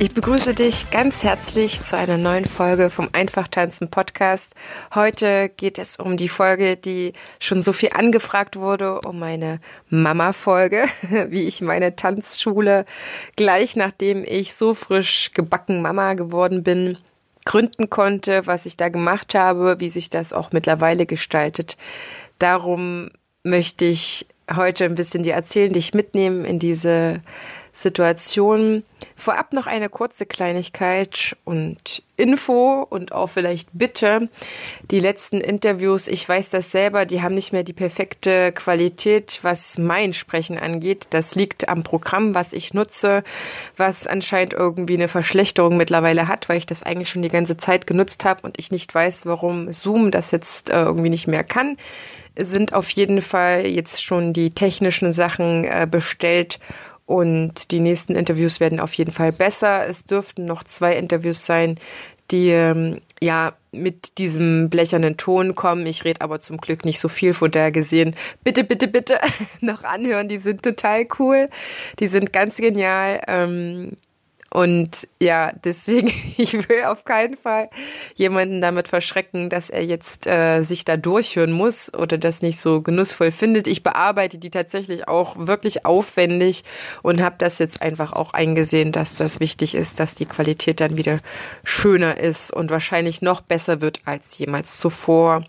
Ich begrüße dich ganz herzlich zu einer neuen Folge vom Einfach tanzen Podcast. Heute geht es um die Folge, die schon so viel angefragt wurde, um meine Mama-Folge, wie ich meine Tanzschule gleich nachdem ich so frisch gebacken Mama geworden bin, gründen konnte, was ich da gemacht habe, wie sich das auch mittlerweile gestaltet. Darum möchte ich heute ein bisschen dir erzählen, dich mitnehmen in diese Situation. Vorab noch eine kurze Kleinigkeit und Info und auch vielleicht Bitte. Die letzten Interviews, ich weiß das selber, die haben nicht mehr die perfekte Qualität, was mein Sprechen angeht. Das liegt am Programm, was ich nutze, was anscheinend irgendwie eine Verschlechterung mittlerweile hat, weil ich das eigentlich schon die ganze Zeit genutzt habe und ich nicht weiß, warum Zoom das jetzt äh, irgendwie nicht mehr kann sind auf jeden Fall jetzt schon die technischen Sachen äh, bestellt und die nächsten Interviews werden auf jeden Fall besser. Es dürften noch zwei Interviews sein, die ähm, ja mit diesem blechernen Ton kommen. Ich rede aber zum Glück nicht so viel von daher gesehen. Bitte, bitte, bitte noch anhören. Die sind total cool. Die sind ganz genial. Ähm, und ja, deswegen, ich will auf keinen Fall jemanden damit verschrecken, dass er jetzt äh, sich da durchhören muss oder das nicht so genussvoll findet. Ich bearbeite die tatsächlich auch wirklich aufwendig und habe das jetzt einfach auch eingesehen, dass das wichtig ist, dass die Qualität dann wieder schöner ist und wahrscheinlich noch besser wird als jemals zuvor.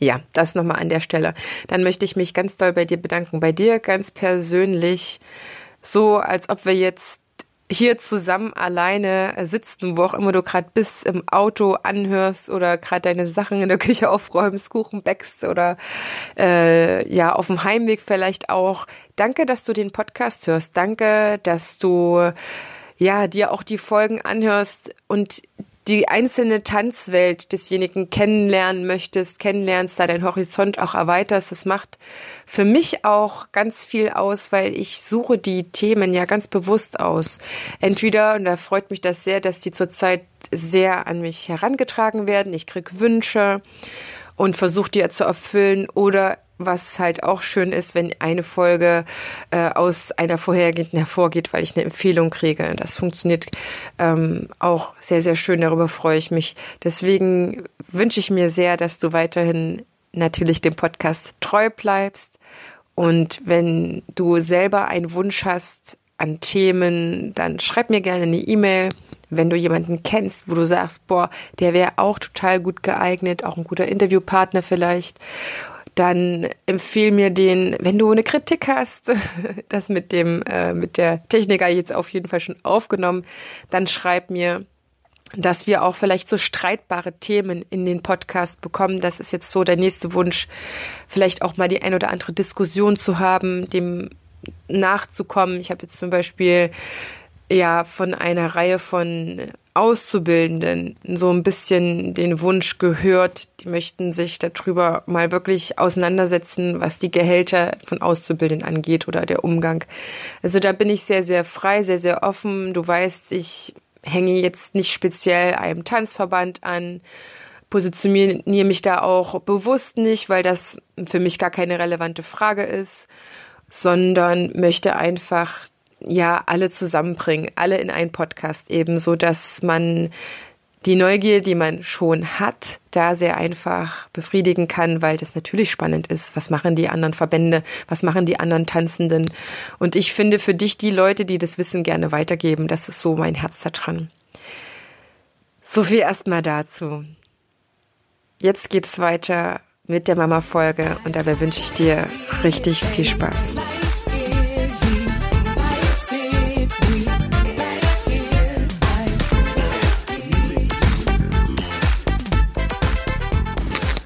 Ja, das nochmal an der Stelle. Dann möchte ich mich ganz doll bei dir bedanken. Bei dir ganz persönlich, so als ob wir jetzt hier zusammen alleine sitzen, wo auch immer du gerade bist, im Auto anhörst oder gerade deine Sachen in der Küche aufräumst, Kuchen backst oder äh, ja auf dem Heimweg vielleicht auch. Danke, dass du den Podcast hörst. Danke, dass du ja dir auch die Folgen anhörst und die einzelne Tanzwelt desjenigen kennenlernen möchtest, kennenlernst, da dein Horizont auch erweiterst. Das macht für mich auch ganz viel aus, weil ich suche die Themen ja ganz bewusst aus. Entweder, und da freut mich das sehr, dass die zurzeit sehr an mich herangetragen werden. Ich krieg Wünsche und versuche die zu erfüllen oder was halt auch schön ist, wenn eine Folge äh, aus einer vorhergehenden hervorgeht, weil ich eine Empfehlung kriege. Das funktioniert ähm, auch sehr, sehr schön. Darüber freue ich mich. Deswegen wünsche ich mir sehr, dass du weiterhin natürlich dem Podcast treu bleibst. Und wenn du selber einen Wunsch hast an Themen, dann schreib mir gerne eine E-Mail. Wenn du jemanden kennst, wo du sagst, boah, der wäre auch total gut geeignet, auch ein guter Interviewpartner vielleicht dann empfehle mir den, wenn du eine Kritik hast, das mit dem, äh, mit der Techniker jetzt auf jeden Fall schon aufgenommen, dann schreib mir, dass wir auch vielleicht so streitbare Themen in den Podcast bekommen. Das ist jetzt so der nächste Wunsch, vielleicht auch mal die ein oder andere Diskussion zu haben, dem nachzukommen. Ich habe jetzt zum Beispiel ja von einer Reihe von Auszubildenden so ein bisschen den Wunsch gehört, die möchten sich darüber mal wirklich auseinandersetzen, was die Gehälter von Auszubildenden angeht oder der Umgang. Also da bin ich sehr, sehr frei, sehr, sehr offen. Du weißt, ich hänge jetzt nicht speziell einem Tanzverband an, positioniere mich da auch bewusst nicht, weil das für mich gar keine relevante Frage ist, sondern möchte einfach ja alle zusammenbringen, alle in einen Podcast eben, so dass man die Neugier, die man schon hat, da sehr einfach befriedigen kann, weil das natürlich spannend ist. Was machen die anderen Verbände? Was machen die anderen Tanzenden? Und ich finde für dich die Leute, die das Wissen gerne weitergeben, das ist so mein Herz da dran. So viel erstmal dazu. Jetzt geht's weiter mit der Mama-Folge und dabei wünsche ich dir richtig viel Spaß.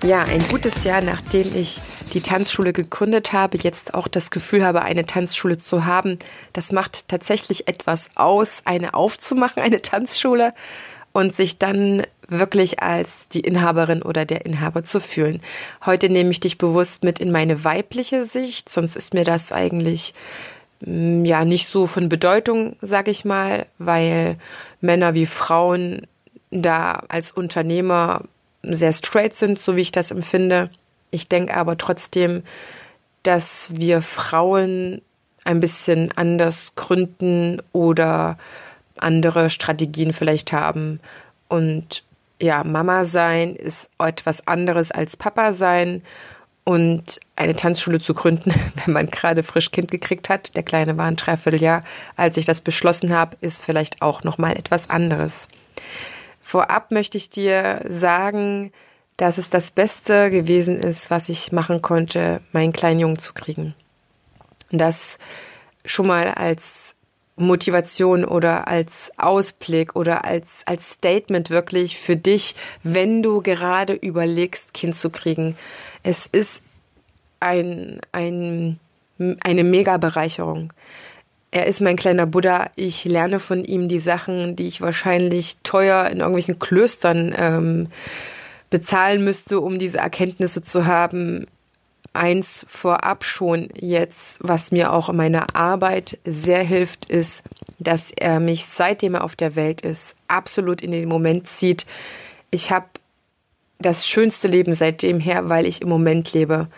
Ja, ein gutes Jahr, nachdem ich die Tanzschule gegründet habe, jetzt auch das Gefühl habe, eine Tanzschule zu haben. Das macht tatsächlich etwas aus, eine aufzumachen, eine Tanzschule und sich dann wirklich als die Inhaberin oder der Inhaber zu fühlen. Heute nehme ich dich bewusst mit in meine weibliche Sicht, sonst ist mir das eigentlich mm, ja nicht so von Bedeutung, sage ich mal, weil Männer wie Frauen da als Unternehmer sehr straight sind, so wie ich das empfinde. Ich denke aber trotzdem, dass wir Frauen ein bisschen anders gründen oder andere Strategien vielleicht haben. Und ja, Mama sein ist etwas anderes als Papa sein. Und eine Tanzschule zu gründen, wenn man gerade frisch Kind gekriegt hat, der Kleine war ein Dreivierteljahr, als ich das beschlossen habe, ist vielleicht auch nochmal etwas anderes. Vorab möchte ich dir sagen, dass es das Beste gewesen ist, was ich machen konnte, meinen kleinen Jungen zu kriegen. Das schon mal als Motivation oder als Ausblick oder als, als Statement wirklich für dich, wenn du gerade überlegst, Kind zu kriegen. Es ist ein, ein, eine Mega-Bereicherung. Er ist mein kleiner Buddha. Ich lerne von ihm die Sachen, die ich wahrscheinlich teuer in irgendwelchen Klöstern ähm, bezahlen müsste, um diese Erkenntnisse zu haben. Eins vorab schon jetzt, was mir auch in meiner Arbeit sehr hilft, ist, dass er mich, seitdem er auf der Welt ist, absolut in den Moment zieht. Ich habe das schönste Leben seitdem her, weil ich im Moment lebe.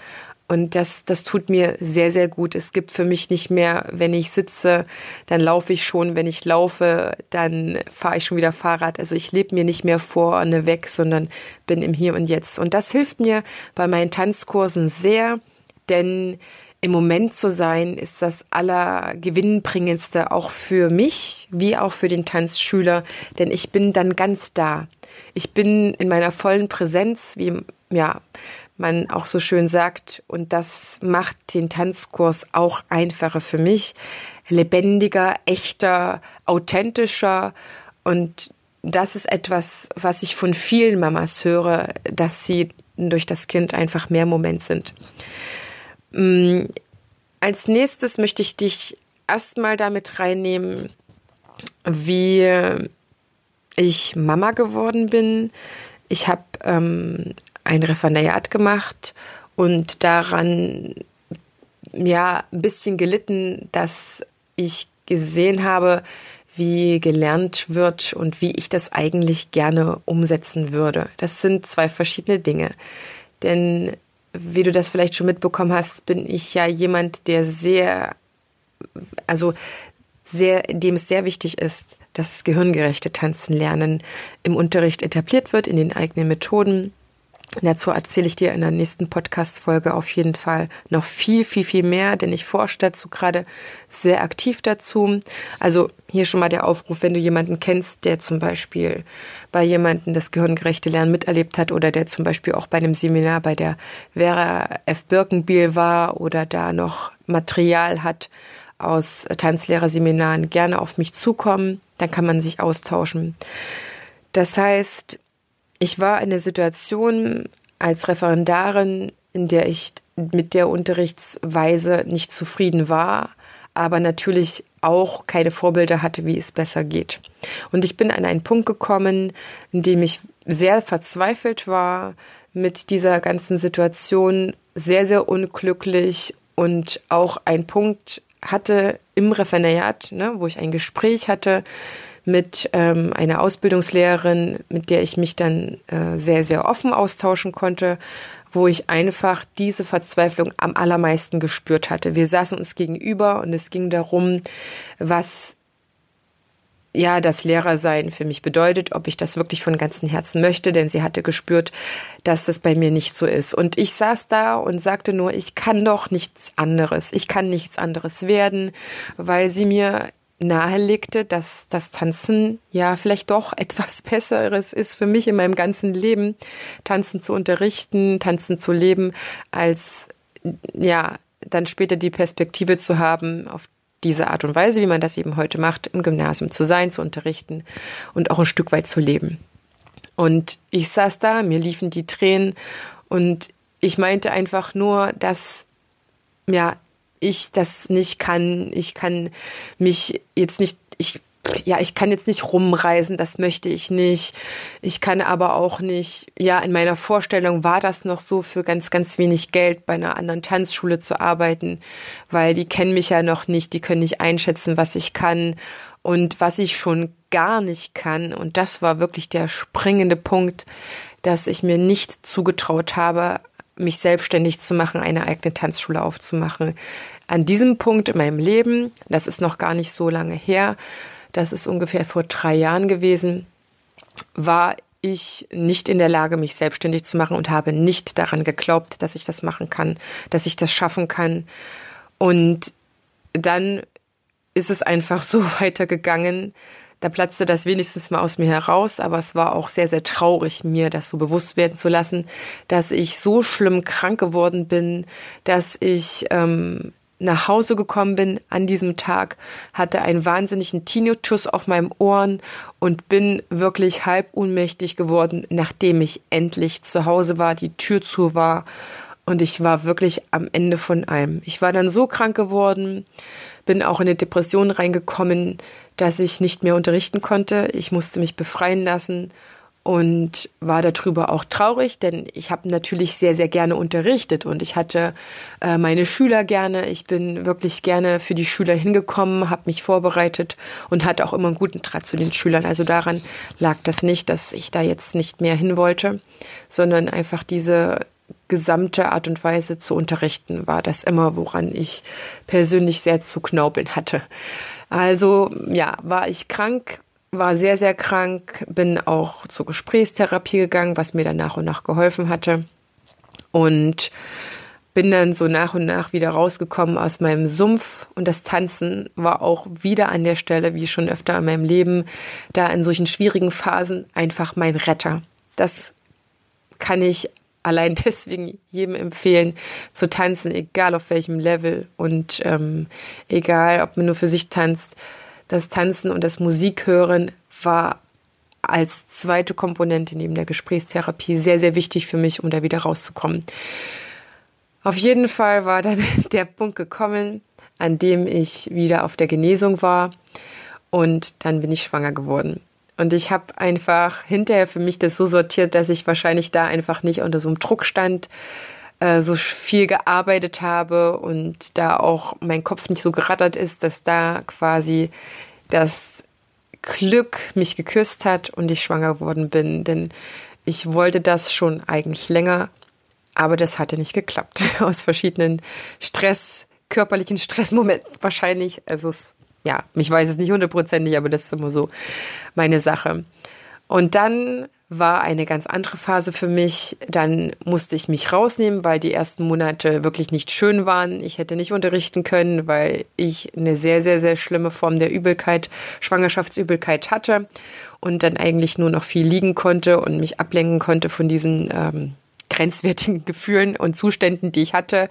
Und das, das tut mir sehr, sehr gut. Es gibt für mich nicht mehr, wenn ich sitze, dann laufe ich schon. Wenn ich laufe, dann fahre ich schon wieder Fahrrad. Also ich lebe mir nicht mehr vorne weg, sondern bin im Hier und Jetzt. Und das hilft mir bei meinen Tanzkursen sehr, denn im Moment zu sein ist das allergewinnbringendste auch für mich wie auch für den Tanzschüler, denn ich bin dann ganz da. Ich bin in meiner vollen Präsenz, wie ja, man auch so schön sagt. Und das macht den Tanzkurs auch einfacher für mich. Lebendiger, echter, authentischer. Und das ist etwas, was ich von vielen Mamas höre, dass sie durch das Kind einfach mehr Moment sind. Mm, als nächstes möchte ich dich erstmal damit reinnehmen, wie ich Mama geworden bin. Ich habe ähm, ein Referendariat gemacht und daran ja ein bisschen gelitten, dass ich gesehen habe, wie gelernt wird und wie ich das eigentlich gerne umsetzen würde. Das sind zwei verschiedene Dinge. Denn wie du das vielleicht schon mitbekommen hast, bin ich ja jemand, der sehr, also sehr, dem es sehr wichtig ist, dass gehirngerechte Tanzen lernen im Unterricht etabliert wird, in den eigenen Methoden Dazu erzähle ich dir in der nächsten Podcast-Folge auf jeden Fall noch viel, viel, viel mehr, denn ich forsche dazu gerade sehr aktiv dazu. Also hier schon mal der Aufruf, wenn du jemanden kennst, der zum Beispiel bei jemandem das gehirngerechte Lernen miterlebt hat oder der zum Beispiel auch bei einem Seminar bei der Vera F. Birkenbiel war oder da noch Material hat aus Tanzlehrerseminaren, gerne auf mich zukommen. Dann kann man sich austauschen. Das heißt, ich war in der Situation als Referendarin, in der ich mit der Unterrichtsweise nicht zufrieden war, aber natürlich auch keine Vorbilder hatte, wie es besser geht. Und ich bin an einen Punkt gekommen, in dem ich sehr verzweifelt war mit dieser ganzen Situation, sehr, sehr unglücklich und auch einen Punkt hatte im Referendariat, ne, wo ich ein Gespräch hatte mit ähm, einer Ausbildungslehrerin, mit der ich mich dann äh, sehr, sehr offen austauschen konnte, wo ich einfach diese Verzweiflung am allermeisten gespürt hatte. Wir saßen uns gegenüber und es ging darum, was ja, das Lehrersein für mich bedeutet, ob ich das wirklich von ganzem Herzen möchte, denn sie hatte gespürt, dass das bei mir nicht so ist. Und ich saß da und sagte nur, ich kann doch nichts anderes. Ich kann nichts anderes werden, weil sie mir nahelegte, dass das Tanzen ja vielleicht doch etwas Besseres ist für mich in meinem ganzen Leben, Tanzen zu unterrichten, Tanzen zu leben, als ja dann später die Perspektive zu haben, auf diese Art und Weise, wie man das eben heute macht, im Gymnasium zu sein, zu unterrichten und auch ein Stück weit zu leben. Und ich saß da, mir liefen die Tränen und ich meinte einfach nur, dass ja ich das nicht kann. Ich kann mich jetzt nicht, ich ja, ich kann jetzt nicht rumreisen, das möchte ich nicht. Ich kann aber auch nicht, ja, in meiner Vorstellung war das noch so, für ganz, ganz wenig Geld bei einer anderen Tanzschule zu arbeiten, weil die kennen mich ja noch nicht, die können nicht einschätzen, was ich kann und was ich schon gar nicht kann. Und das war wirklich der springende Punkt, dass ich mir nicht zugetraut habe, mich selbstständig zu machen, eine eigene Tanzschule aufzumachen. An diesem Punkt in meinem Leben, das ist noch gar nicht so lange her, das ist ungefähr vor drei Jahren gewesen, war ich nicht in der Lage, mich selbstständig zu machen und habe nicht daran geglaubt, dass ich das machen kann, dass ich das schaffen kann. Und dann ist es einfach so weitergegangen. Da platzte das wenigstens mal aus mir heraus, aber es war auch sehr, sehr traurig, mir das so bewusst werden zu lassen, dass ich so schlimm krank geworden bin, dass ich ähm, nach Hause gekommen bin an diesem Tag, hatte einen wahnsinnigen Tinnitus auf meinem Ohren und bin wirklich halb ohnmächtig geworden, nachdem ich endlich zu Hause war, die Tür zu war und ich war wirklich am Ende von allem. Ich war dann so krank geworden, bin auch in eine Depression reingekommen, dass ich nicht mehr unterrichten konnte. Ich musste mich befreien lassen und war darüber auch traurig, denn ich habe natürlich sehr, sehr gerne unterrichtet und ich hatte äh, meine Schüler gerne. Ich bin wirklich gerne für die Schüler hingekommen, habe mich vorbereitet und hatte auch immer einen guten Draht zu den Schülern. Also daran lag das nicht, dass ich da jetzt nicht mehr hin wollte, sondern einfach diese gesamte Art und Weise zu unterrichten war das immer, woran ich persönlich sehr zu knaubeln hatte. Also ja, war ich krank, war sehr, sehr krank, bin auch zur Gesprächstherapie gegangen, was mir dann nach und nach geholfen hatte. Und bin dann so nach und nach wieder rausgekommen aus meinem Sumpf und das Tanzen war auch wieder an der Stelle, wie schon öfter in meinem Leben, da in solchen schwierigen Phasen einfach mein Retter. Das kann ich allein deswegen jedem empfehlen, zu tanzen, egal auf welchem Level und ähm, egal, ob man nur für sich tanzt das Tanzen und das Musikhören war als zweite Komponente neben der Gesprächstherapie sehr, sehr wichtig für mich, um da wieder rauszukommen. Auf jeden Fall war dann der Punkt gekommen, an dem ich wieder auf der Genesung war und dann bin ich schwanger geworden. Und ich habe einfach hinterher für mich das so sortiert, dass ich wahrscheinlich da einfach nicht unter so einem Druck stand, äh, so viel gearbeitet habe und da auch mein Kopf nicht so gerattert ist, dass da quasi das Glück mich geküsst hat und ich schwanger geworden bin. Denn ich wollte das schon eigentlich länger, aber das hatte nicht geklappt. Aus verschiedenen Stress, körperlichen Stressmomenten wahrscheinlich. Also es, ja, ich weiß es nicht hundertprozentig, aber das ist immer so meine Sache. Und dann war eine ganz andere Phase für mich. Dann musste ich mich rausnehmen, weil die ersten Monate wirklich nicht schön waren. Ich hätte nicht unterrichten können, weil ich eine sehr, sehr, sehr schlimme Form der Übelkeit, Schwangerschaftsübelkeit hatte und dann eigentlich nur noch viel liegen konnte und mich ablenken konnte von diesen ähm, grenzwertigen Gefühlen und Zuständen, die ich hatte.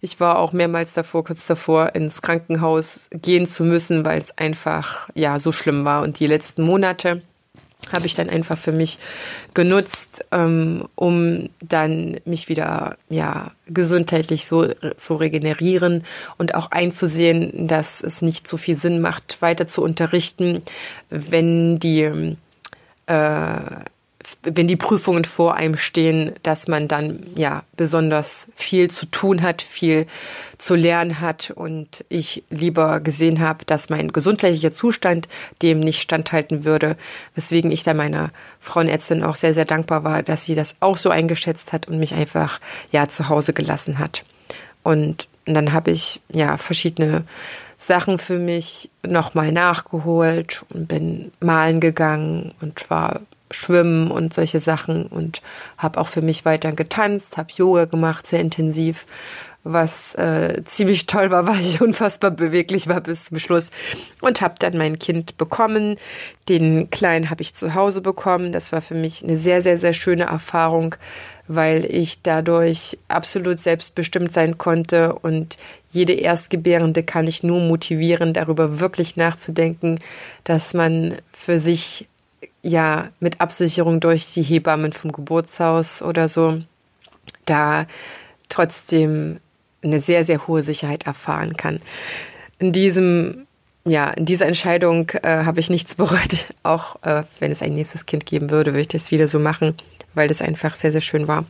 Ich war auch mehrmals davor, kurz davor, ins Krankenhaus gehen zu müssen, weil es einfach ja so schlimm war. Und die letzten Monate habe ich dann einfach für mich genutzt, ähm, um dann mich wieder ja gesundheitlich so zu regenerieren und auch einzusehen, dass es nicht so viel Sinn macht, weiter zu unterrichten, wenn die äh, wenn die Prüfungen vor einem stehen, dass man dann ja besonders viel zu tun hat, viel zu lernen hat und ich lieber gesehen habe, dass mein gesundheitlicher Zustand dem nicht standhalten würde, weswegen ich da meiner Frauenärztin auch sehr, sehr dankbar war, dass sie das auch so eingeschätzt hat und mich einfach ja zu Hause gelassen hat. Und dann habe ich ja verschiedene Sachen für mich nochmal nachgeholt und bin malen gegangen und war Schwimmen und solche Sachen und habe auch für mich weiter getanzt, habe Yoga gemacht, sehr intensiv, was äh, ziemlich toll war, weil ich unfassbar beweglich war bis zum Schluss und habe dann mein Kind bekommen. Den kleinen habe ich zu Hause bekommen. Das war für mich eine sehr, sehr, sehr schöne Erfahrung, weil ich dadurch absolut selbstbestimmt sein konnte und jede Erstgebärende kann ich nur motivieren, darüber wirklich nachzudenken, dass man für sich ja mit Absicherung durch die Hebammen vom Geburtshaus oder so da trotzdem eine sehr, sehr hohe Sicherheit erfahren kann. In diesem ja, in dieser Entscheidung äh, habe ich nichts bereut. Auch äh, wenn es ein nächstes Kind geben würde, würde ich das wieder so machen, weil das einfach sehr, sehr schön war.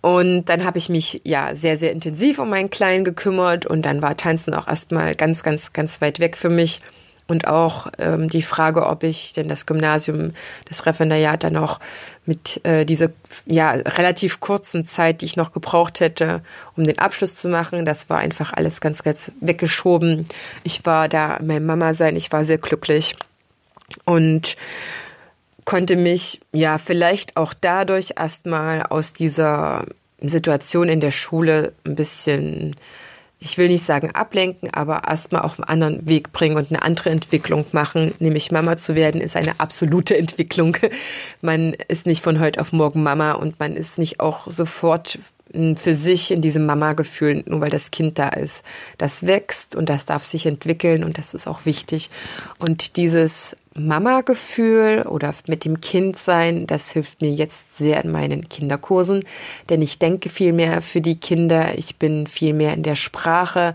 Und dann habe ich mich ja sehr, sehr intensiv um meinen Kleinen gekümmert und dann war Tanzen auch erstmal ganz, ganz, ganz weit weg für mich. Und auch ähm, die Frage, ob ich denn das Gymnasium, das Referendariat dann noch mit äh, dieser ja, relativ kurzen Zeit, die ich noch gebraucht hätte, um den Abschluss zu machen, das war einfach alles ganz, ganz weggeschoben. Ich war da meine Mama sein, ich war sehr glücklich und konnte mich ja vielleicht auch dadurch erstmal aus dieser Situation in der Schule ein bisschen ich will nicht sagen ablenken, aber erstmal auf einen anderen Weg bringen und eine andere Entwicklung machen. Nämlich Mama zu werden ist eine absolute Entwicklung. Man ist nicht von heute auf morgen Mama und man ist nicht auch sofort für sich in diesem Mama-Gefühl, nur weil das Kind da ist. Das wächst und das darf sich entwickeln und das ist auch wichtig. Und dieses Mama-Gefühl oder mit dem Kind sein, das hilft mir jetzt sehr in meinen Kinderkursen, denn ich denke viel mehr für die Kinder, ich bin viel mehr in der Sprache,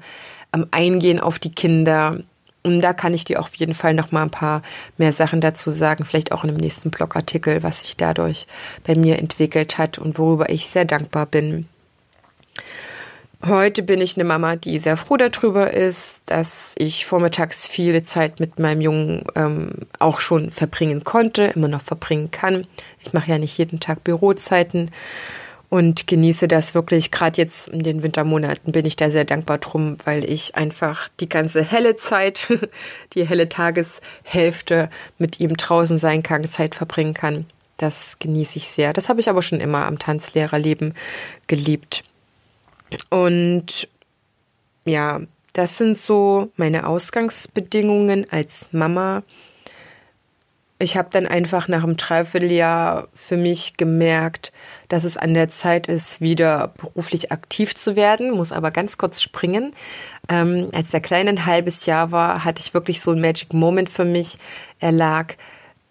am Eingehen auf die Kinder. Und da kann ich dir auf jeden Fall noch mal ein paar mehr Sachen dazu sagen, vielleicht auch in einem nächsten Blogartikel, was sich dadurch bei mir entwickelt hat und worüber ich sehr dankbar bin. Heute bin ich eine Mama, die sehr froh darüber ist, dass ich vormittags viele Zeit mit meinem Jungen ähm, auch schon verbringen konnte, immer noch verbringen kann. Ich mache ja nicht jeden Tag Bürozeiten und genieße das wirklich. Gerade jetzt in den Wintermonaten bin ich da sehr dankbar drum, weil ich einfach die ganze helle Zeit, die helle Tageshälfte mit ihm draußen sein kann, Zeit verbringen kann. Das genieße ich sehr. Das habe ich aber schon immer am Tanzlehrerleben geliebt. Und ja, das sind so meine Ausgangsbedingungen als Mama. Ich habe dann einfach nach einem Dreivierteljahr für mich gemerkt, dass es an der Zeit ist, wieder beruflich aktiv zu werden, muss aber ganz kurz springen. Ähm, als der Kleine ein halbes Jahr war, hatte ich wirklich so ein Magic Moment für mich. Er lag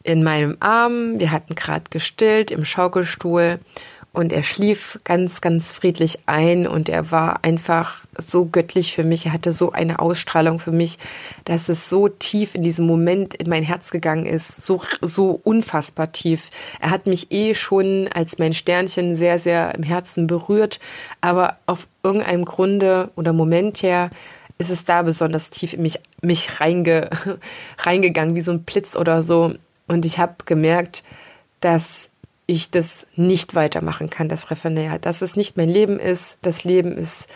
in meinem Arm, wir hatten gerade gestillt im Schaukelstuhl und er schlief ganz, ganz friedlich ein und er war einfach so göttlich für mich. Er hatte so eine Ausstrahlung für mich, dass es so tief in diesem Moment in mein Herz gegangen ist, so, so unfassbar tief. Er hat mich eh schon als mein Sternchen sehr, sehr im Herzen berührt, aber auf irgendeinem Grunde oder Moment her ist es da besonders tief in mich, mich reinge, reingegangen, wie so ein Blitz oder so. Und ich habe gemerkt, dass ich das nicht weitermachen kann, das Referendariat, dass es nicht mein Leben ist. Das Leben ist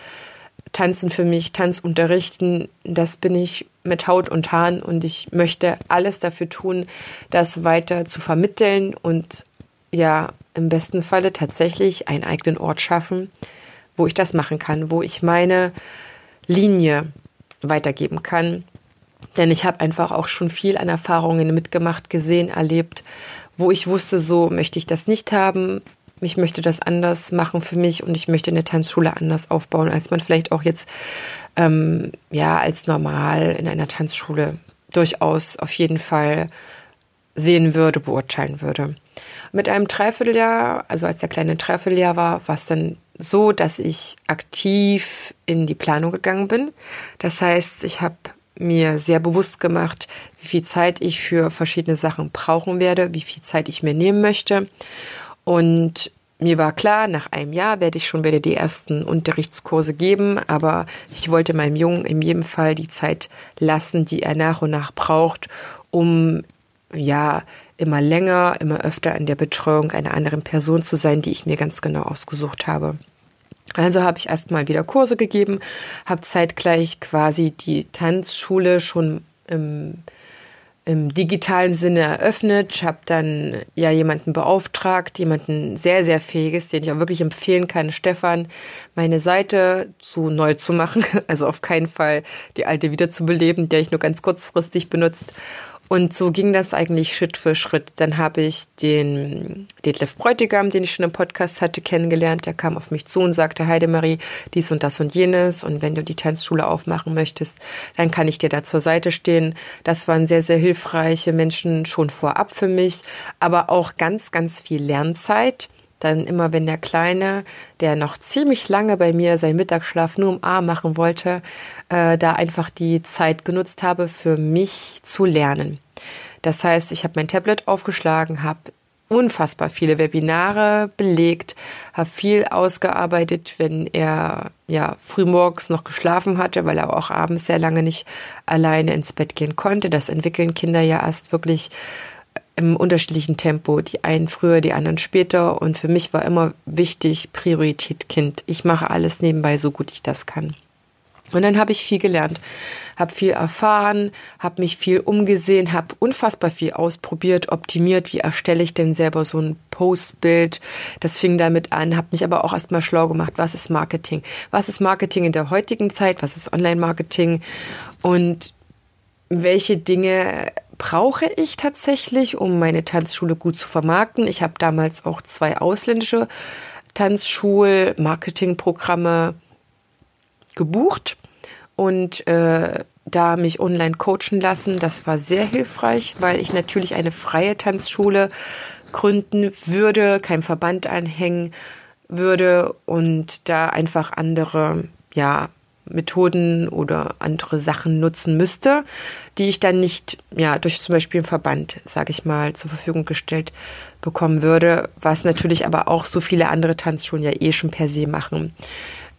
Tanzen für mich, Tanz unterrichten, das bin ich mit Haut und Haaren und ich möchte alles dafür tun, das weiter zu vermitteln und ja, im besten Falle tatsächlich einen eigenen Ort schaffen, wo ich das machen kann, wo ich meine Linie weitergeben kann. Denn ich habe einfach auch schon viel an Erfahrungen mitgemacht, gesehen, erlebt wo ich wusste, so möchte ich das nicht haben. Ich möchte das anders machen für mich und ich möchte eine Tanzschule anders aufbauen, als man vielleicht auch jetzt ähm, ja als normal in einer Tanzschule durchaus auf jeden Fall sehen würde, beurteilen würde. Mit einem Dreivierteljahr, also als der kleine Dreivierteljahr war, war es dann so, dass ich aktiv in die Planung gegangen bin. Das heißt, ich habe mir sehr bewusst gemacht, wie viel Zeit ich für verschiedene Sachen brauchen werde, wie viel Zeit ich mir nehmen möchte. Und mir war klar, nach einem Jahr werde ich schon wieder die ersten Unterrichtskurse geben, aber ich wollte meinem Jungen in jedem Fall die Zeit lassen, die er nach und nach braucht, um ja immer länger, immer öfter in der Betreuung einer anderen Person zu sein, die ich mir ganz genau ausgesucht habe. Also habe ich erstmal wieder Kurse gegeben, habe zeitgleich quasi die Tanzschule schon im, im digitalen Sinne eröffnet, habe dann ja jemanden beauftragt, jemanden sehr, sehr fähiges, den ich auch wirklich empfehlen kann, Stefan, meine Seite zu neu zu machen, also auf keinen Fall die alte wiederzubeleben, der ich nur ganz kurzfristig benutzt und so ging das eigentlich Schritt für Schritt. Dann habe ich den Detlef Bräutigam, den ich schon im Podcast hatte, kennengelernt. Der kam auf mich zu und sagte, Heidemarie, dies und das und jenes. Und wenn du die Tanzschule aufmachen möchtest, dann kann ich dir da zur Seite stehen. Das waren sehr, sehr hilfreiche Menschen schon vorab für mich, aber auch ganz, ganz viel Lernzeit. Dann immer, wenn der Kleine, der noch ziemlich lange bei mir seinen Mittagsschlaf nur im Arm machen wollte, äh, da einfach die Zeit genutzt habe, für mich zu lernen. Das heißt, ich habe mein Tablet aufgeschlagen, habe unfassbar viele Webinare belegt, habe viel ausgearbeitet, wenn er ja frühmorgens noch geschlafen hatte, weil er auch abends sehr lange nicht alleine ins Bett gehen konnte. Das entwickeln Kinder ja erst wirklich im unterschiedlichen Tempo. Die einen früher, die anderen später. Und für mich war immer wichtig, Priorität Kind. Ich mache alles nebenbei so gut ich das kann. Und dann habe ich viel gelernt, habe viel erfahren, habe mich viel umgesehen, habe unfassbar viel ausprobiert, optimiert, wie erstelle ich denn selber so ein Postbild. Das fing damit an, habe mich aber auch erstmal schlau gemacht, was ist Marketing? Was ist Marketing in der heutigen Zeit? Was ist Online-Marketing? Und welche Dinge brauche ich tatsächlich, um meine Tanzschule gut zu vermarkten? Ich habe damals auch zwei ausländische Tanzschul-Marketingprogramme gebucht und äh, da mich online coachen lassen. Das war sehr hilfreich, weil ich natürlich eine freie Tanzschule gründen würde, keinem Verband anhängen würde und da einfach andere, ja, Methoden oder andere Sachen nutzen müsste, die ich dann nicht, ja, durch zum Beispiel einen Verband, sage ich mal, zur Verfügung gestellt bekommen würde, was natürlich aber auch so viele andere Tanzschulen ja eh schon per se machen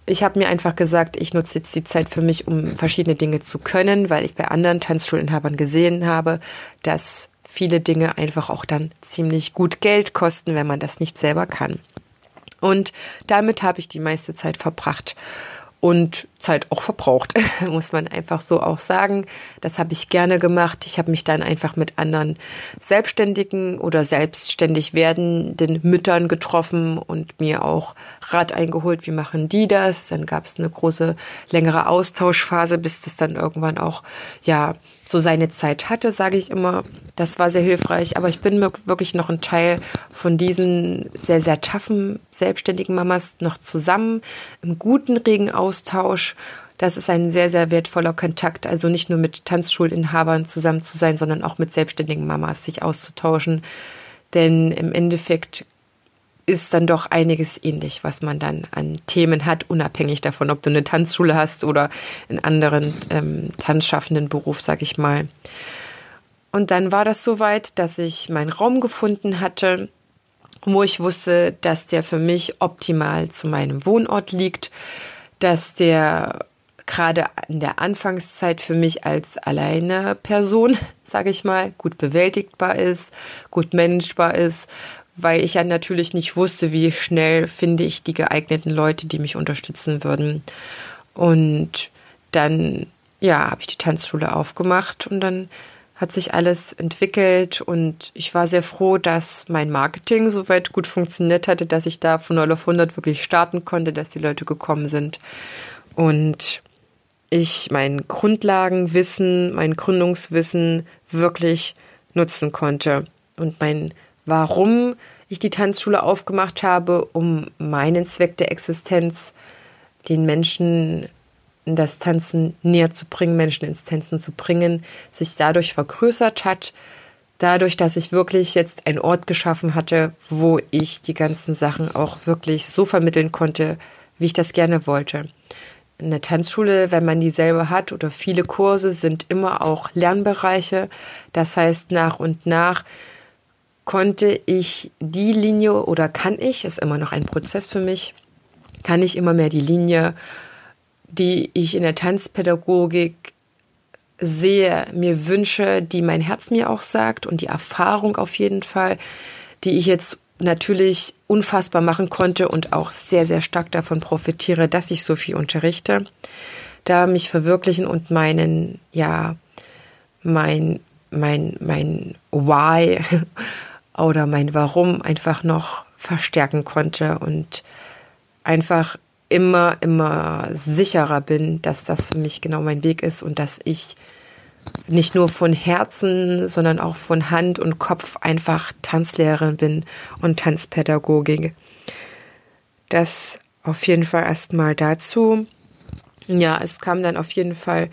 ich habe mir einfach gesagt, ich nutze jetzt die Zeit für mich, um verschiedene Dinge zu können, weil ich bei anderen Tanzschulinhabern gesehen habe, dass viele Dinge einfach auch dann ziemlich gut Geld kosten, wenn man das nicht selber kann. Und damit habe ich die meiste Zeit verbracht und Zeit auch verbraucht, muss man einfach so auch sagen. Das habe ich gerne gemacht. Ich habe mich dann einfach mit anderen Selbstständigen oder selbstständig werdenden Müttern getroffen und mir auch Rat eingeholt, wie machen die das. Dann gab es eine große, längere Austauschphase, bis das dann irgendwann auch, ja, so seine Zeit hatte, sage ich immer. Das war sehr hilfreich. Aber ich bin wirklich noch ein Teil von diesen sehr, sehr taffen, selbstständigen Mamas noch zusammen, im guten, regen Austausch. Das ist ein sehr, sehr wertvoller Kontakt. Also nicht nur mit Tanzschulinhabern zusammen zu sein, sondern auch mit selbstständigen Mamas sich auszutauschen. Denn im Endeffekt ist dann doch einiges ähnlich, was man dann an Themen hat, unabhängig davon, ob du eine Tanzschule hast oder einen anderen ähm, tanzschaffenden Beruf, sag ich mal. Und dann war das soweit, dass ich meinen Raum gefunden hatte, wo ich wusste, dass der für mich optimal zu meinem Wohnort liegt, dass der gerade in der Anfangszeit für mich als alleine Person, sage ich mal, gut bewältigbar ist, gut managebar ist weil ich ja natürlich nicht wusste, wie schnell finde ich die geeigneten Leute, die mich unterstützen würden. Und dann, ja, habe ich die Tanzschule aufgemacht und dann hat sich alles entwickelt und ich war sehr froh, dass mein Marketing soweit gut funktioniert hatte, dass ich da von 0 auf 100 wirklich starten konnte, dass die Leute gekommen sind und ich mein Grundlagenwissen, mein Gründungswissen wirklich nutzen konnte und mein warum ich die Tanzschule aufgemacht habe, um meinen Zweck der Existenz, den Menschen das Tanzen näher zu bringen, Menschen ins Tanzen zu bringen, sich dadurch vergrößert hat. Dadurch, dass ich wirklich jetzt einen Ort geschaffen hatte, wo ich die ganzen Sachen auch wirklich so vermitteln konnte, wie ich das gerne wollte. Eine Tanzschule, wenn man die selber hat oder viele Kurse, sind immer auch Lernbereiche. Das heißt, nach und nach konnte ich die Linie oder kann ich, ist immer noch ein Prozess für mich, kann ich immer mehr die Linie, die ich in der Tanzpädagogik sehe, mir wünsche, die mein Herz mir auch sagt und die Erfahrung auf jeden Fall, die ich jetzt natürlich unfassbar machen konnte und auch sehr, sehr stark davon profitiere, dass ich so viel unterrichte, da mich verwirklichen und meinen, ja, mein, mein, mein Why oder mein Warum einfach noch verstärken konnte und einfach immer, immer sicherer bin, dass das für mich genau mein Weg ist und dass ich nicht nur von Herzen, sondern auch von Hand und Kopf einfach Tanzlehrerin bin und Tanzpädagogik. Das auf jeden Fall erstmal dazu. Ja, es kam dann auf jeden Fall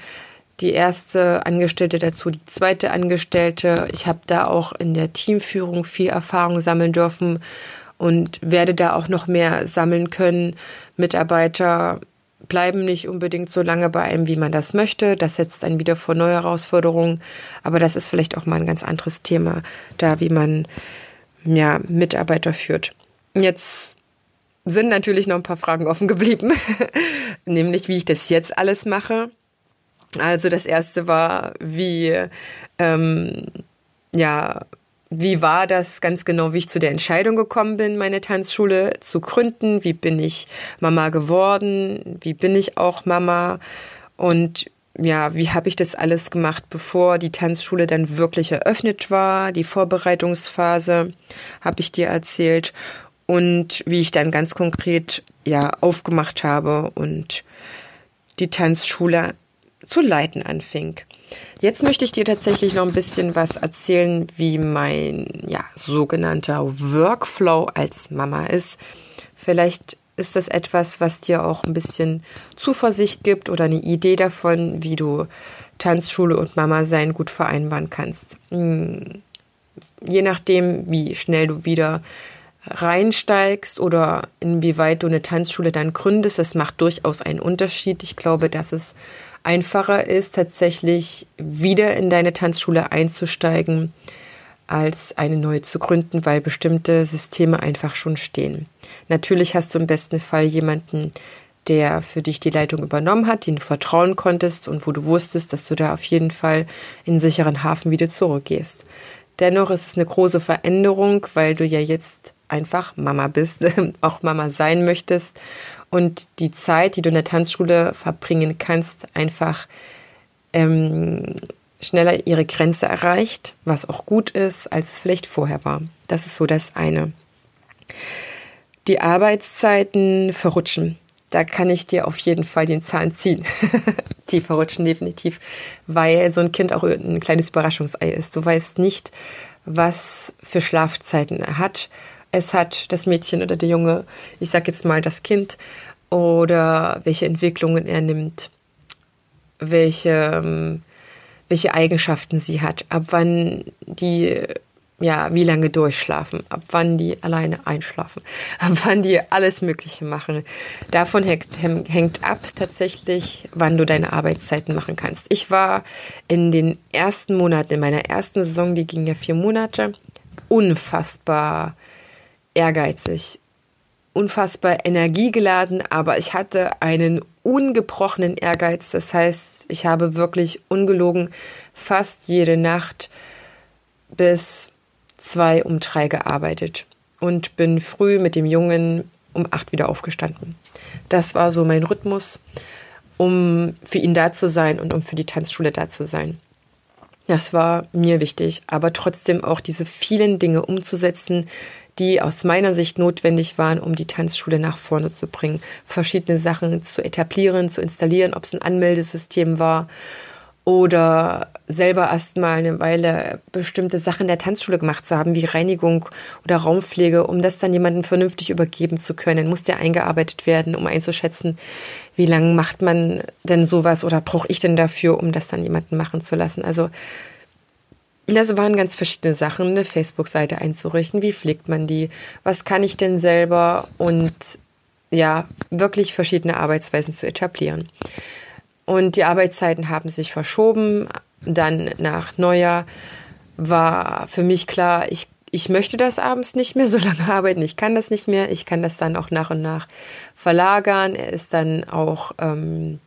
die erste Angestellte dazu, die zweite Angestellte. Ich habe da auch in der Teamführung viel Erfahrung sammeln dürfen und werde da auch noch mehr sammeln können. Mitarbeiter bleiben nicht unbedingt so lange bei einem, wie man das möchte. Das setzt einen wieder vor neue Herausforderungen. Aber das ist vielleicht auch mal ein ganz anderes Thema, da wie man ja, Mitarbeiter führt. Jetzt sind natürlich noch ein paar Fragen offen geblieben, nämlich wie ich das jetzt alles mache. Also das erste war, wie ähm, ja, wie war das ganz genau, wie ich zu der Entscheidung gekommen bin, meine Tanzschule zu gründen? Wie bin ich Mama geworden? Wie bin ich auch Mama? Und ja, wie habe ich das alles gemacht, bevor die Tanzschule dann wirklich eröffnet war? Die Vorbereitungsphase habe ich dir erzählt und wie ich dann ganz konkret ja aufgemacht habe und die Tanzschule zu leiten anfing. Jetzt möchte ich dir tatsächlich noch ein bisschen was erzählen, wie mein ja, sogenannter Workflow als Mama ist. Vielleicht ist das etwas, was dir auch ein bisschen Zuversicht gibt oder eine Idee davon, wie du Tanzschule und Mama sein gut vereinbaren kannst. Hm, je nachdem, wie schnell du wieder reinsteigst oder inwieweit du eine Tanzschule dann gründest, das macht durchaus einen Unterschied. Ich glaube, dass es einfacher ist, tatsächlich wieder in deine Tanzschule einzusteigen, als eine neue zu gründen, weil bestimmte Systeme einfach schon stehen. Natürlich hast du im besten Fall jemanden, der für dich die Leitung übernommen hat, den du vertrauen konntest und wo du wusstest, dass du da auf jeden Fall in sicheren Hafen wieder zurückgehst. Dennoch ist es eine große Veränderung, weil du ja jetzt einfach Mama bist, auch Mama sein möchtest und die Zeit, die du in der Tanzschule verbringen kannst, einfach ähm, schneller ihre Grenze erreicht, was auch gut ist, als es vielleicht vorher war. Das ist so das eine. Die Arbeitszeiten verrutschen. Da kann ich dir auf jeden Fall den Zahn ziehen. die verrutschen definitiv, weil so ein Kind auch ein kleines Überraschungsei ist. Du weißt nicht, was für Schlafzeiten er hat. Es hat das Mädchen oder der Junge, ich sag jetzt mal das Kind, oder welche Entwicklungen er nimmt, welche, ähm, welche Eigenschaften sie hat, ab wann die ja, wie lange durchschlafen, ab wann die alleine einschlafen, ab wann die alles Mögliche machen. Davon hängt, hängt ab tatsächlich, wann du deine Arbeitszeiten machen kannst. Ich war in den ersten Monaten, in meiner ersten Saison, die ging ja vier Monate, unfassbar ehrgeizig, unfassbar energiegeladen, aber ich hatte einen ungebrochenen Ehrgeiz. Das heißt, ich habe wirklich ungelogen fast jede Nacht bis zwei um drei gearbeitet und bin früh mit dem Jungen um acht wieder aufgestanden. Das war so mein Rhythmus, um für ihn da zu sein und um für die Tanzschule da zu sein. Das war mir wichtig, aber trotzdem auch diese vielen Dinge umzusetzen, die aus meiner Sicht notwendig waren, um die Tanzschule nach vorne zu bringen. Verschiedene Sachen zu etablieren, zu installieren, ob es ein Anmeldesystem war oder selber erstmal eine Weile bestimmte Sachen der Tanzschule gemacht zu haben, wie Reinigung oder Raumpflege, um das dann jemandem vernünftig übergeben zu können. Muss der eingearbeitet werden, um einzuschätzen, wie lange macht man denn sowas oder brauche ich denn dafür, um das dann jemanden machen zu lassen? Also das waren ganz verschiedene Sachen, eine Facebook-Seite einzurichten, wie pflegt man die, was kann ich denn selber und ja, wirklich verschiedene Arbeitsweisen zu etablieren. Und die Arbeitszeiten haben sich verschoben. Dann nach Neujahr war für mich klar, ich, ich möchte das abends nicht mehr so lange arbeiten. Ich kann das nicht mehr. Ich kann das dann auch nach und nach verlagern. Er ist dann auch ähm,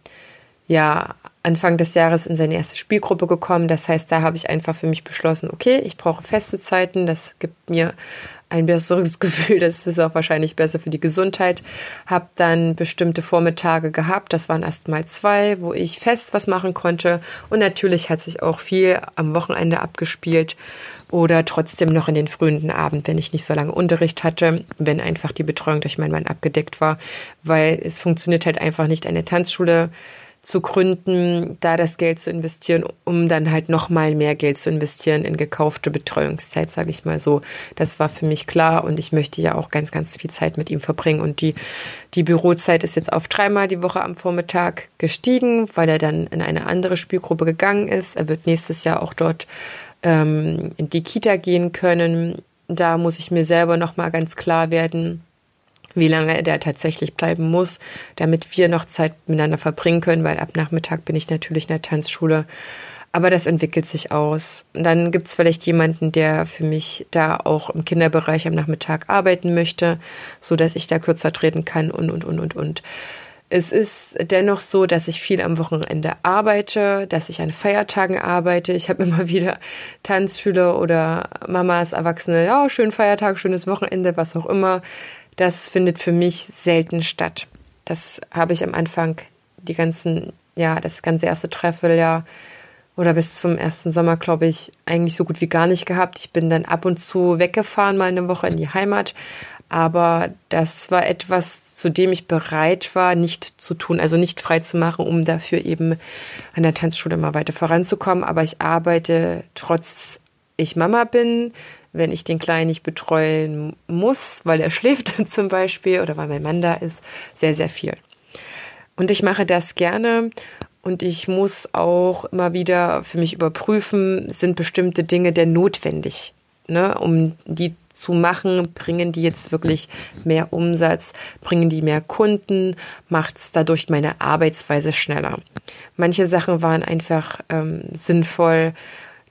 ja Anfang des Jahres in seine erste Spielgruppe gekommen. Das heißt, da habe ich einfach für mich beschlossen, okay, ich brauche feste Zeiten. Das gibt mir ein besseres Gefühl. Das ist auch wahrscheinlich besser für die Gesundheit. Hab dann bestimmte Vormittage gehabt. Das waren erst mal zwei, wo ich fest was machen konnte. Und natürlich hat sich auch viel am Wochenende abgespielt oder trotzdem noch in den frühen Abend, wenn ich nicht so lange Unterricht hatte, wenn einfach die Betreuung durch meinen Mann abgedeckt war, weil es funktioniert halt einfach nicht eine Tanzschule zu gründen, da das Geld zu investieren, um dann halt noch mal mehr Geld zu investieren in gekaufte Betreuungszeit, sage ich mal so. Das war für mich klar und ich möchte ja auch ganz, ganz viel Zeit mit ihm verbringen. Und die, die Bürozeit ist jetzt auf dreimal die Woche am Vormittag gestiegen, weil er dann in eine andere Spielgruppe gegangen ist. Er wird nächstes Jahr auch dort ähm, in die Kita gehen können da muss ich mir selber nochmal ganz klar werden, wie lange der tatsächlich bleiben muss, damit wir noch Zeit miteinander verbringen können, weil ab Nachmittag bin ich natürlich in der Tanzschule. Aber das entwickelt sich aus. Und dann gibt es vielleicht jemanden, der für mich da auch im Kinderbereich am Nachmittag arbeiten möchte, so dass ich da kürzer treten kann und, und, und, und, und. Es ist dennoch so, dass ich viel am Wochenende arbeite, dass ich an Feiertagen arbeite. Ich habe immer wieder Tanzschüler oder Mamas, Erwachsene, ja, schönen Feiertag, schönes Wochenende, was auch immer. Das findet für mich selten statt. Das habe ich am Anfang die ganzen, ja, das ganze erste Treffeljahr oder bis zum ersten Sommer, glaube ich, eigentlich so gut wie gar nicht gehabt. Ich bin dann ab und zu weggefahren, mal eine Woche in die Heimat. Aber das war etwas, zu dem ich bereit war, nicht zu tun, also nicht frei zu machen, um dafür eben an der Tanzschule mal weiter voranzukommen. Aber ich arbeite, trotz ich Mama bin, wenn ich den Kleinen nicht betreuen muss, weil er schläft zum Beispiel oder weil mein Mann da ist, sehr, sehr viel. Und ich mache das gerne und ich muss auch immer wieder für mich überprüfen, sind bestimmte Dinge denn notwendig, ne, um die zu machen, bringen die jetzt wirklich mehr Umsatz, bringen die mehr Kunden, macht es dadurch meine Arbeitsweise schneller. Manche Sachen waren einfach ähm, sinnvoll,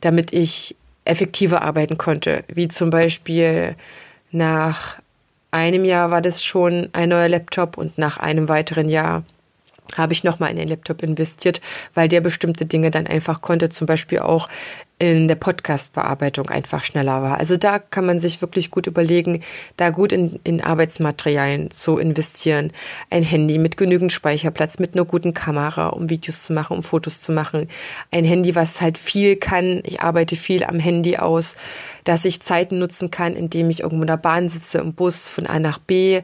damit ich effektiver arbeiten konnte, wie zum Beispiel nach einem Jahr war das schon ein neuer Laptop und nach einem weiteren Jahr habe ich nochmal in den Laptop investiert, weil der bestimmte Dinge dann einfach konnte, zum Beispiel auch in der Podcast-Bearbeitung einfach schneller war. Also da kann man sich wirklich gut überlegen, da gut in, in Arbeitsmaterialien zu investieren. Ein Handy mit genügend Speicherplatz, mit einer guten Kamera, um Videos zu machen, um Fotos zu machen. Ein Handy, was halt viel kann. Ich arbeite viel am Handy aus, dass ich Zeiten nutzen kann, indem ich irgendwo in der Bahn sitze, im Bus von A nach B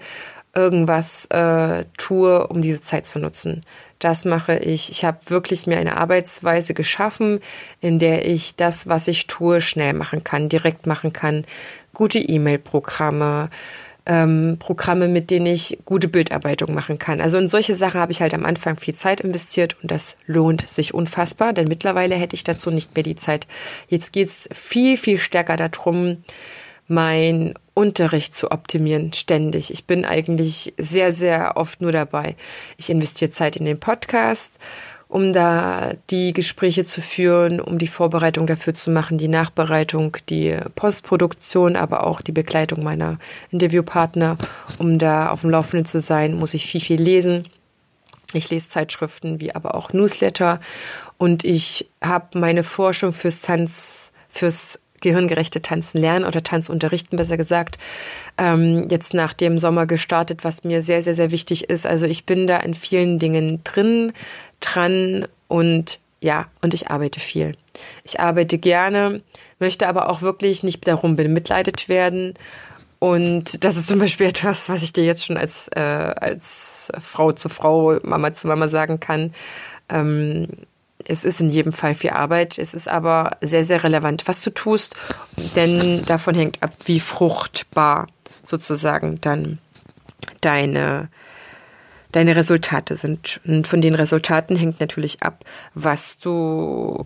irgendwas äh, tue, um diese Zeit zu nutzen. Das mache ich. Ich habe wirklich mir eine Arbeitsweise geschaffen, in der ich das, was ich tue, schnell machen kann, direkt machen kann. Gute E-Mail-Programme, ähm, Programme, mit denen ich gute Bildarbeitung machen kann. Also in solche Sachen habe ich halt am Anfang viel Zeit investiert und das lohnt sich unfassbar, denn mittlerweile hätte ich dazu nicht mehr die Zeit. Jetzt geht's viel, viel stärker darum, mein Unterricht zu optimieren, ständig. Ich bin eigentlich sehr, sehr oft nur dabei. Ich investiere Zeit in den Podcast, um da die Gespräche zu führen, um die Vorbereitung dafür zu machen, die Nachbereitung, die Postproduktion, aber auch die Begleitung meiner Interviewpartner. Um da auf dem Laufenden zu sein, muss ich viel, viel lesen. Ich lese Zeitschriften wie aber auch Newsletter und ich habe meine Forschung fürs Tanz, fürs gehirngerechte Tanzen lernen oder Tanzunterrichten, besser gesagt, ähm, jetzt nach dem Sommer gestartet, was mir sehr, sehr, sehr wichtig ist. Also ich bin da in vielen Dingen drin, dran und ja, und ich arbeite viel. Ich arbeite gerne, möchte aber auch wirklich nicht darum bemitleidet werden. Und das ist zum Beispiel etwas, was ich dir jetzt schon als, äh, als Frau zu Frau, Mama zu Mama sagen kann. Ähm, es ist in jedem Fall viel Arbeit. Es ist aber sehr, sehr relevant, was du tust, denn davon hängt ab, wie fruchtbar sozusagen dann deine, deine Resultate sind. Und von den Resultaten hängt natürlich ab, was du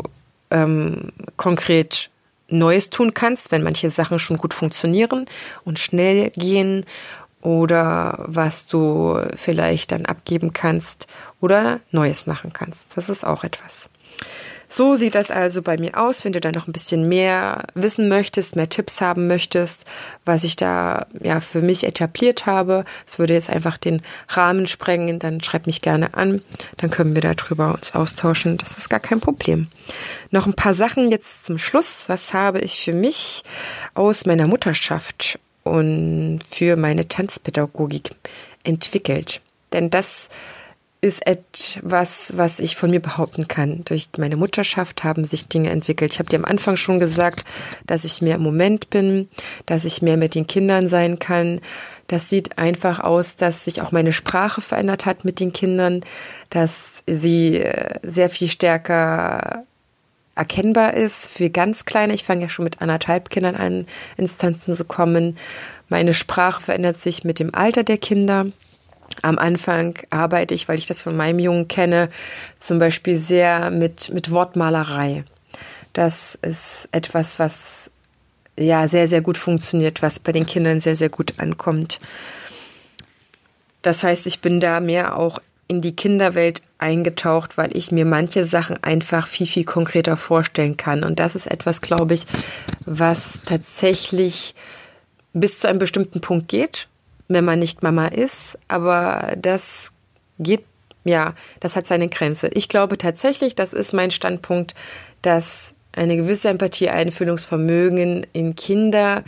ähm, konkret Neues tun kannst, wenn manche Sachen schon gut funktionieren und schnell gehen oder was du vielleicht dann abgeben kannst oder Neues machen kannst. Das ist auch etwas. So sieht das also bei mir aus. Wenn du da noch ein bisschen mehr wissen möchtest, mehr Tipps haben möchtest, was ich da ja für mich etabliert habe, es würde jetzt einfach den Rahmen sprengen, dann schreib mich gerne an. Dann können wir darüber uns austauschen. Das ist gar kein Problem. Noch ein paar Sachen jetzt zum Schluss. Was habe ich für mich aus meiner Mutterschaft und für meine Tanzpädagogik entwickelt? Denn das ist etwas, was ich von mir behaupten kann. Durch meine Mutterschaft haben sich Dinge entwickelt. Ich habe dir am Anfang schon gesagt, dass ich mehr im Moment bin, dass ich mehr mit den Kindern sein kann. Das sieht einfach aus, dass sich auch meine Sprache verändert hat mit den Kindern, dass sie äh, sehr viel stärker erkennbar ist für ganz kleine. Ich fange ja schon mit anderthalb Kindern an, Instanzen zu kommen. Meine Sprache verändert sich mit dem Alter der Kinder. Am Anfang arbeite ich, weil ich das von meinem Jungen kenne, zum Beispiel sehr mit, mit Wortmalerei. Das ist etwas, was ja sehr, sehr gut funktioniert, was bei den Kindern sehr, sehr gut ankommt. Das heißt, ich bin da mehr auch in die Kinderwelt eingetaucht, weil ich mir manche Sachen einfach viel, viel konkreter vorstellen kann. Und das ist etwas, glaube ich, was tatsächlich bis zu einem bestimmten Punkt geht, wenn man nicht Mama ist. Aber das geht, ja, das hat seine Grenze. Ich glaube tatsächlich, das ist mein Standpunkt, dass eine gewisse Empathie, Einfühlungsvermögen in Kinder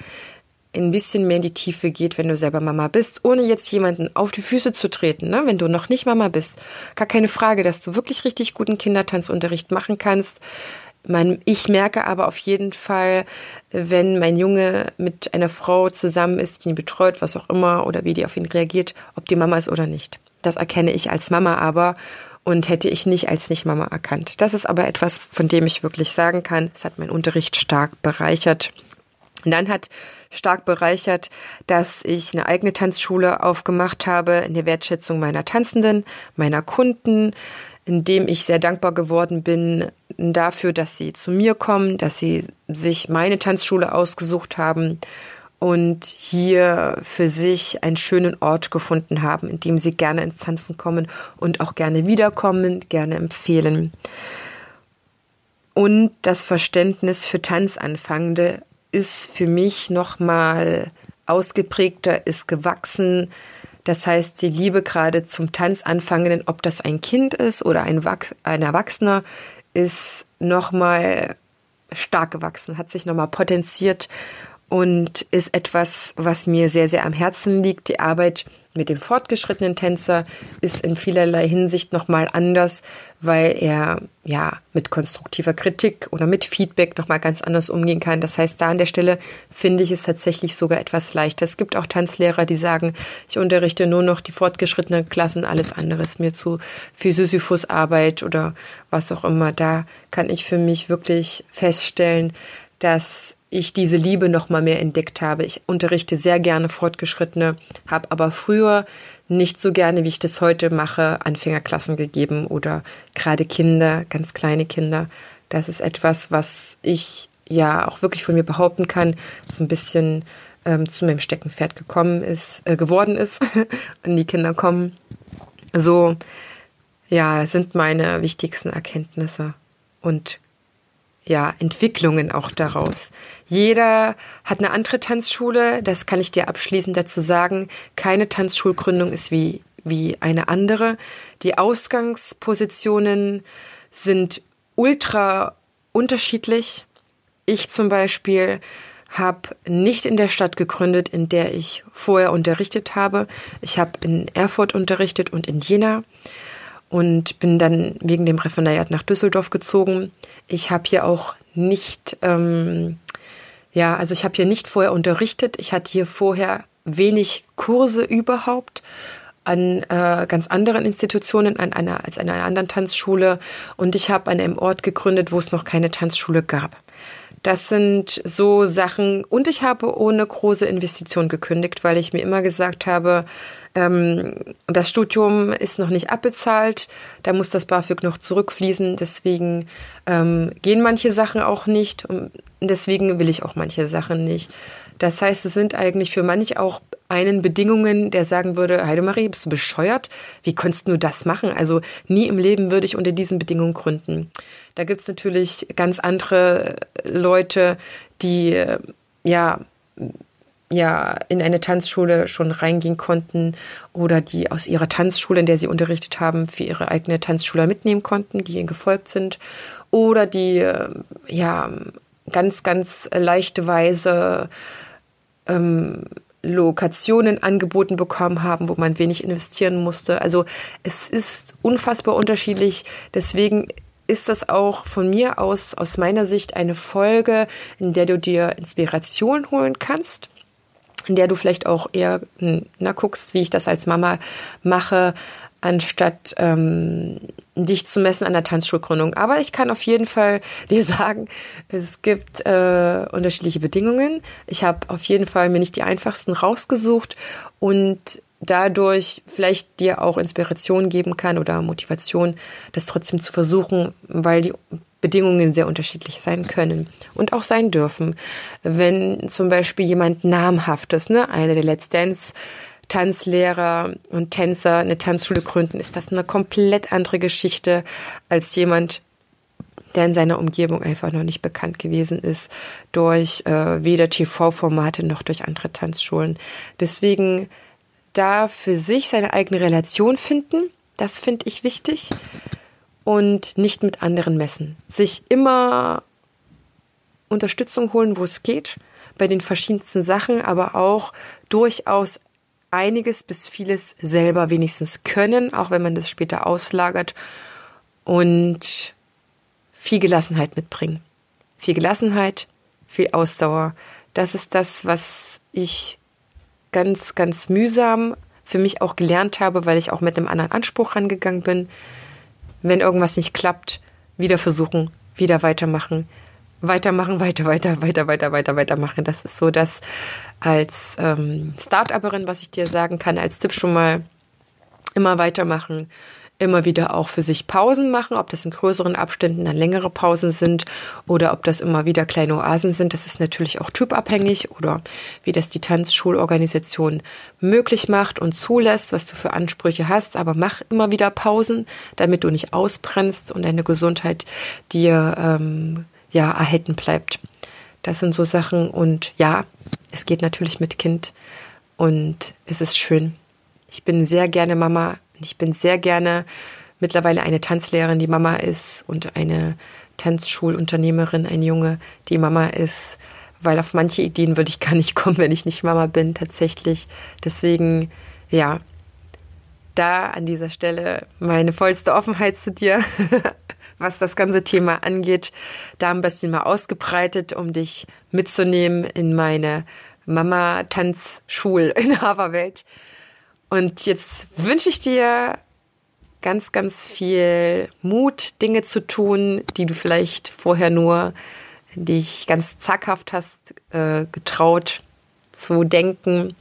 ein bisschen mehr in die Tiefe geht, wenn du selber Mama bist, ohne jetzt jemanden auf die Füße zu treten, ne? wenn du noch nicht Mama bist. Gar keine Frage, dass du wirklich richtig guten Kindertanzunterricht machen kannst. Mein, ich merke aber auf jeden Fall, wenn mein Junge mit einer Frau zusammen ist, die ihn betreut, was auch immer, oder wie die auf ihn reagiert, ob die Mama ist oder nicht. Das erkenne ich als Mama aber und hätte ich nicht als Nicht-Mama erkannt. Das ist aber etwas, von dem ich wirklich sagen kann, es hat meinen Unterricht stark bereichert. Und dann hat stark bereichert, dass ich eine eigene Tanzschule aufgemacht habe in der Wertschätzung meiner Tanzenden, meiner Kunden, in dem ich sehr dankbar geworden bin dafür, dass sie zu mir kommen, dass sie sich meine Tanzschule ausgesucht haben und hier für sich einen schönen Ort gefunden haben, in dem sie gerne ins Tanzen kommen und auch gerne wiederkommen, gerne empfehlen. Und das Verständnis für Tanzanfangende ist für mich nochmal ausgeprägter, ist gewachsen. Das heißt, die Liebe gerade zum Tanzanfangenden, ob das ein Kind ist oder ein, ein Erwachsener, ist nochmal stark gewachsen, hat sich nochmal potenziert und ist etwas, was mir sehr, sehr am Herzen liegt. Die Arbeit mit dem fortgeschrittenen Tänzer ist in vielerlei Hinsicht nochmal anders, weil er ja mit konstruktiver Kritik oder mit Feedback nochmal ganz anders umgehen kann. Das heißt, da an der Stelle finde ich es tatsächlich sogar etwas leichter. Es gibt auch Tanzlehrer, die sagen, ich unterrichte nur noch die fortgeschrittenen Klassen, alles andere ist mir zu viel Sisyphus-Arbeit oder was auch immer. Da kann ich für mich wirklich feststellen, dass ich diese Liebe noch mal mehr entdeckt habe. Ich unterrichte sehr gerne Fortgeschrittene, habe aber früher nicht so gerne, wie ich das heute mache, Anfängerklassen gegeben oder gerade Kinder, ganz kleine Kinder. Das ist etwas, was ich ja auch wirklich von mir behaupten kann, so ein bisschen ähm, zu meinem Steckenpferd gekommen ist, äh, geworden ist, und die Kinder kommen. So, ja, sind meine wichtigsten Erkenntnisse und ja, Entwicklungen auch daraus. Jeder hat eine andere Tanzschule, das kann ich dir abschließend dazu sagen. Keine Tanzschulgründung ist wie, wie eine andere. Die Ausgangspositionen sind ultra unterschiedlich. Ich zum Beispiel habe nicht in der Stadt gegründet, in der ich vorher unterrichtet habe. Ich habe in Erfurt unterrichtet und in Jena und bin dann wegen dem Referendariat nach Düsseldorf gezogen. Ich habe hier auch nicht, ähm, ja, also ich habe hier nicht vorher unterrichtet. Ich hatte hier vorher wenig Kurse überhaupt an äh, ganz anderen Institutionen an einer, als an einer anderen Tanzschule und ich habe an einem Ort gegründet, wo es noch keine Tanzschule gab. Das sind so Sachen. Und ich habe ohne große Investition gekündigt, weil ich mir immer gesagt habe, ähm, das Studium ist noch nicht abbezahlt, da muss das BAföG noch zurückfließen. Deswegen ähm, gehen manche Sachen auch nicht und deswegen will ich auch manche Sachen nicht. Das heißt, es sind eigentlich für manch auch einen Bedingungen, der sagen würde, Heidemarie, bist du bescheuert? Wie konntest du das machen? Also nie im Leben würde ich unter diesen Bedingungen gründen. Da gibt's natürlich ganz andere Leute, die äh, ja ja in eine Tanzschule schon reingehen konnten oder die aus ihrer Tanzschule, in der sie unterrichtet haben, für ihre eigene Tanzschule mitnehmen konnten, die ihnen gefolgt sind oder die äh, ja ganz ganz leichte Weise ähm, Lokationen angeboten bekommen haben, wo man wenig investieren musste. Also es ist unfassbar unterschiedlich. Deswegen ist das auch von mir aus, aus meiner Sicht, eine Folge, in der du dir Inspiration holen kannst, in der du vielleicht auch eher na, guckst, wie ich das als Mama mache, anstatt ähm, dich zu messen an der Tanzschulgründung. Aber ich kann auf jeden Fall dir sagen, es gibt äh, unterschiedliche Bedingungen. Ich habe auf jeden Fall mir nicht die einfachsten rausgesucht und dadurch vielleicht dir auch Inspiration geben kann oder Motivation, das trotzdem zu versuchen, weil die Bedingungen sehr unterschiedlich sein können und auch sein dürfen. Wenn zum Beispiel jemand namhaftes, ne, einer der Let's Dance Tanzlehrer und Tänzer eine Tanzschule gründen, ist das eine komplett andere Geschichte als jemand, der in seiner Umgebung einfach noch nicht bekannt gewesen ist durch äh, weder TV-Formate noch durch andere Tanzschulen. Deswegen da für sich seine eigene Relation finden, das finde ich wichtig und nicht mit anderen messen. Sich immer Unterstützung holen, wo es geht, bei den verschiedensten Sachen, aber auch durchaus einiges bis vieles selber wenigstens können, auch wenn man das später auslagert und viel Gelassenheit mitbringen. Viel Gelassenheit, viel Ausdauer. Das ist das, was ich ganz, ganz mühsam für mich auch gelernt habe, weil ich auch mit einem anderen Anspruch rangegangen bin. Wenn irgendwas nicht klappt, wieder versuchen, wieder weitermachen, weitermachen, weiter, weiter, weiter, weiter, weiter, weitermachen. Das ist so das als ähm, Start-Upperin, was ich dir sagen kann, als Tipp schon mal immer weitermachen, immer wieder auch für sich Pausen machen, ob das in größeren Abständen dann längere Pausen sind oder ob das immer wieder kleine Oasen sind. Das ist natürlich auch typabhängig oder wie das die Tanzschulorganisation möglich macht und zulässt, was du für Ansprüche hast. Aber mach immer wieder Pausen, damit du nicht ausbrennst und deine Gesundheit dir ähm, ja erhalten bleibt. Das sind so Sachen und ja, es geht natürlich mit Kind und es ist schön. Ich bin sehr gerne Mama ich bin sehr gerne mittlerweile eine Tanzlehrerin, die Mama ist und eine Tanzschulunternehmerin, ein Junge, die Mama ist, weil auf manche Ideen würde ich gar nicht kommen, wenn ich nicht Mama bin, tatsächlich. Deswegen, ja, da an dieser Stelle meine vollste Offenheit zu dir, was das ganze Thema angeht, da ein bisschen mal ausgebreitet, um dich mitzunehmen in meine Mama-Tanzschul-Inhaberwelt. Und jetzt wünsche ich dir ganz, ganz viel Mut, Dinge zu tun, die du vielleicht vorher nur dich ganz zackhaft hast äh, getraut zu denken.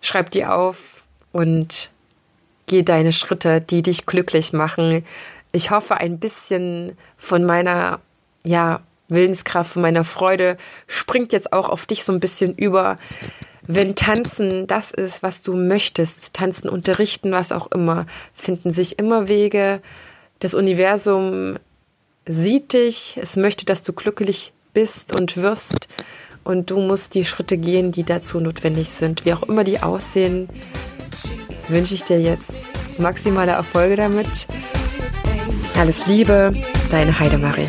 Schreib die auf und geh deine Schritte, die dich glücklich machen. Ich hoffe, ein bisschen von meiner, ja, Willenskraft, von meiner Freude springt jetzt auch auf dich so ein bisschen über wenn Tanzen das ist, was du möchtest, tanzen, unterrichten, was auch immer, finden sich immer Wege. Das Universum sieht dich, es möchte, dass du glücklich bist und wirst. Und du musst die Schritte gehen, die dazu notwendig sind. Wie auch immer die aussehen, wünsche ich dir jetzt maximale Erfolge damit. Alles Liebe, deine Heidemarie.